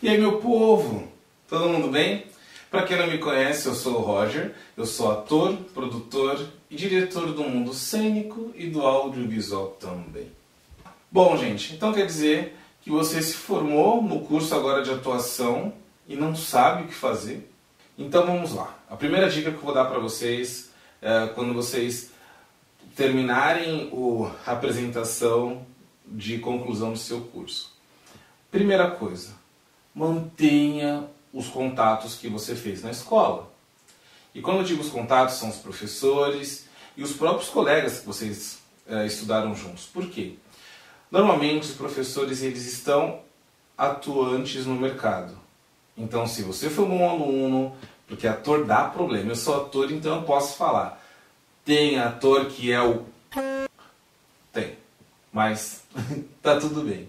E aí, meu povo, todo mundo bem? Para quem não me conhece, eu sou o Roger, eu sou ator, produtor e diretor do mundo cênico e do audiovisual também. Bom, gente, então quer dizer que você se formou no curso agora de atuação e não sabe o que fazer? Então vamos lá. A primeira dica que eu vou dar para vocês é quando vocês terminarem o, a apresentação de conclusão do seu curso. Primeira coisa, mantenha os contatos que você fez na escola. E quando eu digo os contatos, são os professores e os próprios colegas que vocês é, estudaram juntos. Por quê? Normalmente os professores eles estão atuantes no mercado. Então, se você for um bom aluno, porque ator dá problema, eu sou ator, então eu posso falar. Tem ator que é o. Tem. Mas tá tudo bem.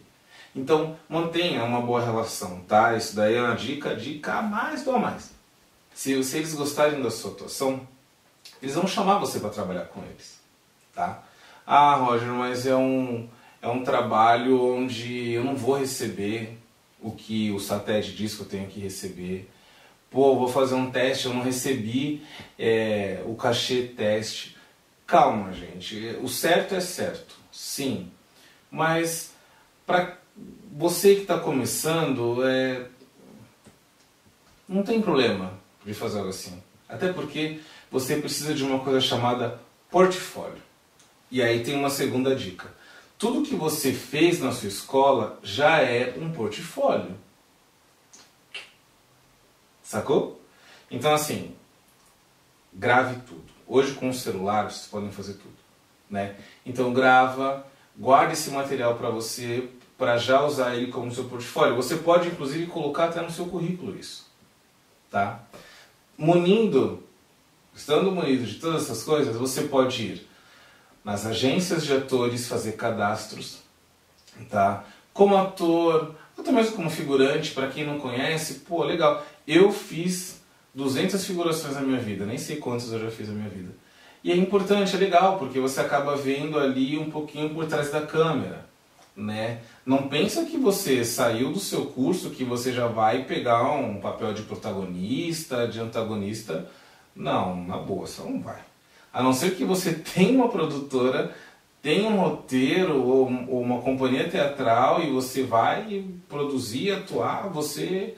Então, mantenha uma boa relação, tá? Isso daí é uma dica, dica a mais do a mais. Se, se eles gostarem da sua atuação, eles vão chamar você para trabalhar com eles, tá? Ah, Roger, mas é um, é um trabalho onde eu não vou receber o que o SATED diz que eu tenho que receber. Pô, vou fazer um teste, eu não recebi é, o cachê teste. Calma, gente. O certo é certo, sim. Mas para você que está começando, é... não tem problema de fazer algo assim. Até porque você precisa de uma coisa chamada portfólio. E aí tem uma segunda dica. Tudo que você fez na sua escola já é um portfólio. Sacou? Então assim, grave tudo. Hoje com o celular vocês podem fazer tudo, né? Então grava, guarde esse material para você para já usar ele como seu portfólio. Você pode inclusive colocar até no seu currículo isso, tá? Munindo, estando munido de todas essas coisas, você pode ir nas agências de atores fazer cadastros, tá? Como ator, até mesmo como figurante, para quem não conhece, pô, legal. Eu fiz 200 figurações na minha vida, nem sei quantas eu já fiz na minha vida. E é importante, é legal, porque você acaba vendo ali um pouquinho por trás da câmera né? Não pensa que você saiu do seu curso que você já vai pegar um papel de protagonista, de antagonista. Não, na boa, você não vai. A não ser que você tenha uma produtora, tenha um roteiro ou, ou uma companhia teatral e você vai produzir, atuar, você,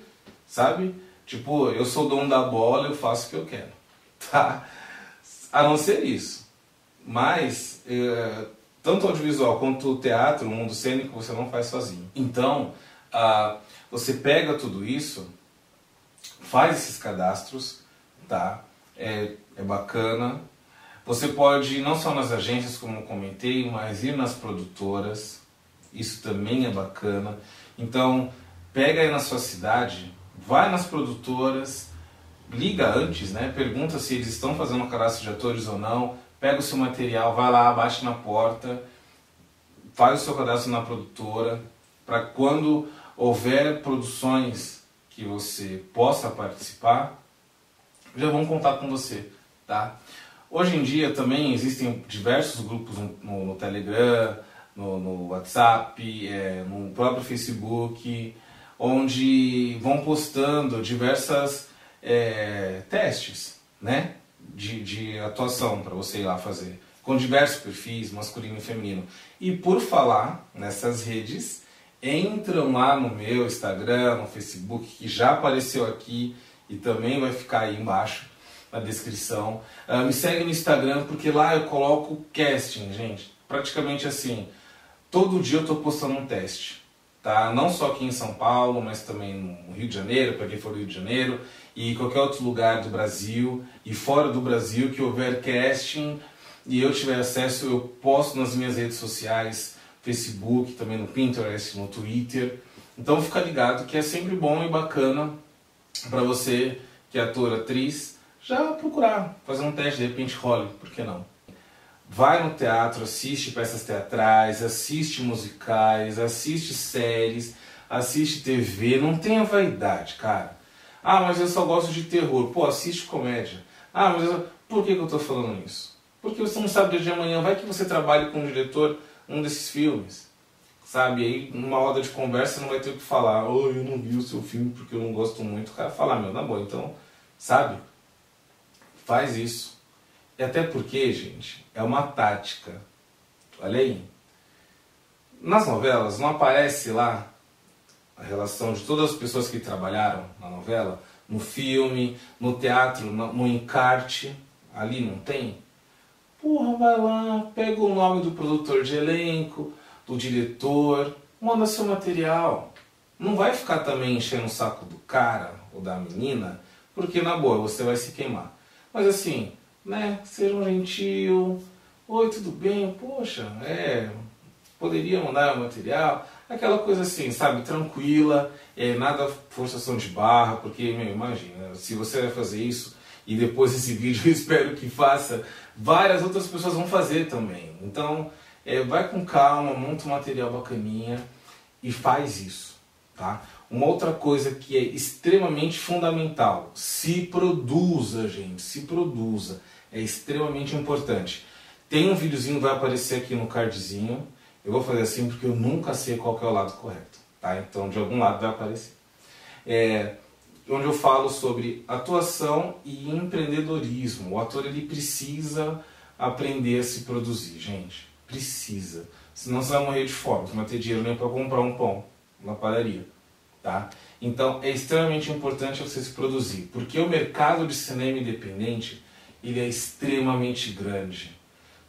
sabe? Tipo, eu sou dono da bola, eu faço o que eu quero, tá? A não ser isso. Mas, é, tanto audiovisual quanto o teatro, o mundo cênico, você não faz sozinho. Então, ah, você pega tudo isso, faz esses cadastros, tá? É, é bacana. Você pode ir não só nas agências, como comentei, mas ir nas produtoras. Isso também é bacana. Então, pega aí na sua cidade, vai nas produtoras, liga antes, né? Pergunta se eles estão fazendo cadastro de atores ou não pega o seu material, vai lá, bate na porta, faz o seu cadastro na produtora, para quando houver produções que você possa participar, já vão contar com você, tá? Hoje em dia também existem diversos grupos no, no, Telegram, no, no WhatsApp, é, no próprio Facebook, onde vão postando diversas é, testes, né? De, de atuação para você ir lá fazer, com diversos perfis, masculino e feminino. E por falar nessas redes, entram lá no meu Instagram, no Facebook, que já apareceu aqui e também vai ficar aí embaixo na descrição. Uh, me segue no Instagram porque lá eu coloco casting, gente. Praticamente assim, todo dia eu estou postando um teste tá? Não só aqui em São Paulo, mas também no Rio de Janeiro, para quem for do Rio de Janeiro, e qualquer outro lugar do Brasil e fora do Brasil que houver casting e eu tiver acesso, eu posto nas minhas redes sociais, Facebook, também no Pinterest, no Twitter. Então fica ligado que é sempre bom e bacana para você que é ator, atriz, já procurar fazer um teste, de repente role, por que não? Vai no teatro, assiste peças teatrais, assiste musicais, assiste séries, assiste TV, não tenha vaidade, cara. Ah, mas eu só gosto de terror. Pô, assiste comédia. Ah, mas eu... por que, que eu estou falando isso? Porque você não sabe dia de amanhã, vai que você trabalhe com um diretor um desses filmes. sabe? Aí numa roda de conversa não vai ter o que falar, oh, eu não vi o seu filme porque eu não gosto muito. O cara fala, meu, na boa, então, sabe? Faz isso. E até porque, gente, é uma tática. Olha aí. Nas novelas não aparece lá a relação de todas as pessoas que trabalharam na novela, no filme, no teatro, no encarte, ali não tem? Porra, vai lá, pega o nome do produtor de elenco, do diretor, manda seu material. Não vai ficar também enchendo o saco do cara ou da menina, porque na boa você vai se queimar. Mas assim, né, ser um gentil, oi, tudo bem? Poxa, é, poderia mandar o material, aquela coisa assim, sabe, tranquila, é, nada forçação de barra, porque, meu, imagina, se você vai fazer isso e depois desse vídeo eu espero que faça, várias outras pessoas vão fazer também. Então, é, vai com calma, monta um material bacaninha e faz isso, tá? Uma outra coisa que é extremamente fundamental, se produza, gente, se produza, é extremamente importante. Tem um videozinho que vai aparecer aqui no cardzinho, eu vou fazer assim porque eu nunca sei qual é o lado correto, tá? Então de algum lado vai aparecer. É, onde eu falo sobre atuação e empreendedorismo. O ator ele precisa aprender a se produzir, gente. Precisa. Senão você vai morrer de fome, não vai ter dinheiro nem para comprar um pão na padaria. Tá? Então é extremamente importante você se produzir, porque o mercado de cinema independente ele é extremamente grande.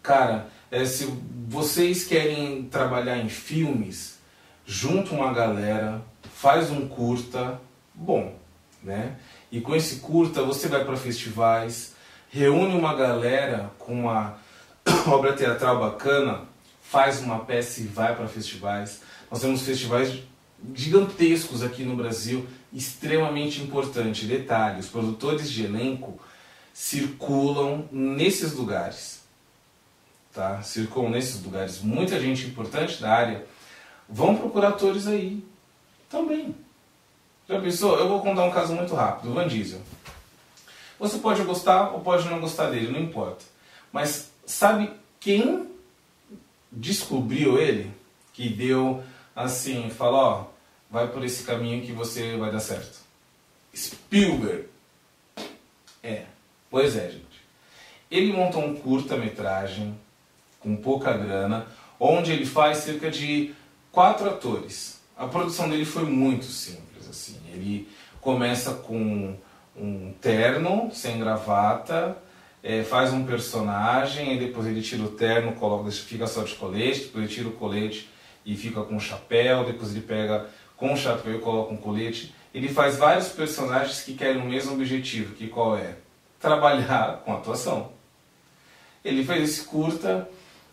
Cara, é, se vocês querem trabalhar em filmes, junta uma galera, faz um curta, bom, né? E com esse curta você vai para festivais, reúne uma galera com uma obra teatral bacana, faz uma peça e vai para festivais. Nós temos festivais gigantescos aqui no Brasil, extremamente importante. Detalhe: os produtores de elenco circulam nesses lugares tá? circulam nesses lugares, muita gente importante da área, vão procurar atores aí também. Já pensou? Eu vou contar um caso muito rápido, Van Diesel. Você pode gostar ou pode não gostar dele, não importa. Mas sabe quem descobriu ele? Que deu assim, falou, ó, vai por esse caminho que você vai dar certo. Spielberg. É, pois é, gente. Ele montou um curta-metragem com pouca grana, onde ele faz cerca de quatro atores. A produção dele foi muito simples, assim. Ele começa com um terno sem gravata, é, faz um personagem, e depois ele tira o terno, coloca, fica só de colete, depois ele tira o colete e fica com o chapéu, depois ele pega com o chapéu e coloca um colete. Ele faz vários personagens que querem o mesmo objetivo, que qual é? Trabalhar com atuação. Ele fez esse curta,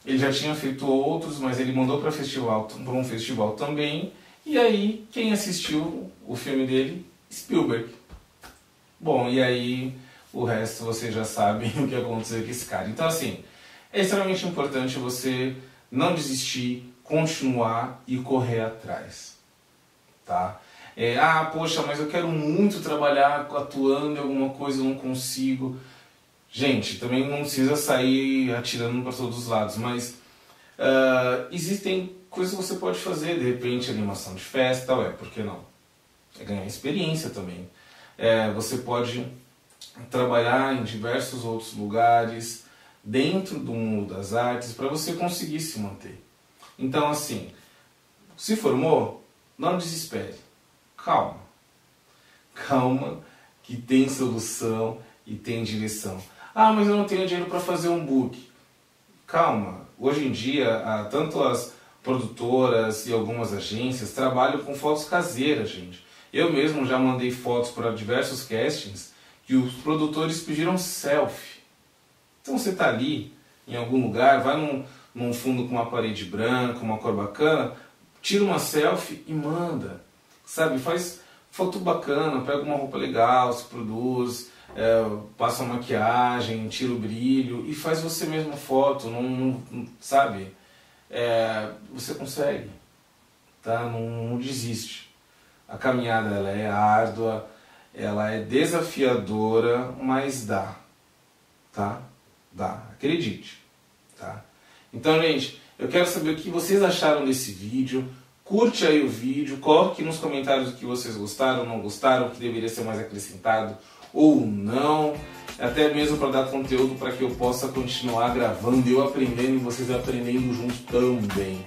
ele já tinha feito outros, mas ele mandou para festival, para um festival também. E aí, quem assistiu o filme dele? Spielberg. Bom, e aí o resto você já sabe o que aconteceu com esse cara. Então, assim, é extremamente importante você não desistir, continuar e correr atrás. Tá? É, ah, poxa, mas eu quero muito trabalhar atuando em alguma coisa, eu não consigo. Gente, também não precisa sair atirando para todos os lados, mas uh, existem coisas que você pode fazer, de repente animação de festa, tal, é, por que não? É ganhar experiência também. É, você pode trabalhar em diversos outros lugares dentro do mundo das artes para você conseguir se manter. Então, assim, se formou, não desespere. Calma. Calma, que tem solução e tem direção. Ah, mas eu não tenho dinheiro para fazer um book. Calma, hoje em dia, tanto as produtoras e algumas agências trabalham com fotos caseiras, gente. Eu mesmo já mandei fotos para diversos castings que os produtores pediram selfie. Então você está ali, em algum lugar, vai num, num fundo com uma parede branca, uma cor bacana, tira uma selfie e manda. Sabe, faz foto bacana, pega uma roupa legal, se produz, é, passa maquiagem, tira o brilho e faz você mesmo foto, não, não sabe? É, você consegue, tá? Não, não, desiste. A caminhada ela é árdua, ela é desafiadora, mas dá, tá? Dá, acredite, tá? Então, gente, eu quero saber o que vocês acharam desse vídeo. Curte aí o vídeo, coloque nos comentários o que vocês gostaram, não gostaram, o que deveria ser mais acrescentado ou não, até mesmo para dar conteúdo para que eu possa continuar gravando, eu aprendendo e vocês aprendendo juntos também.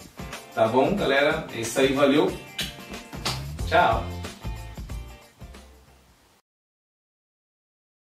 Tá bom, galera? É isso aí, valeu. Tchau.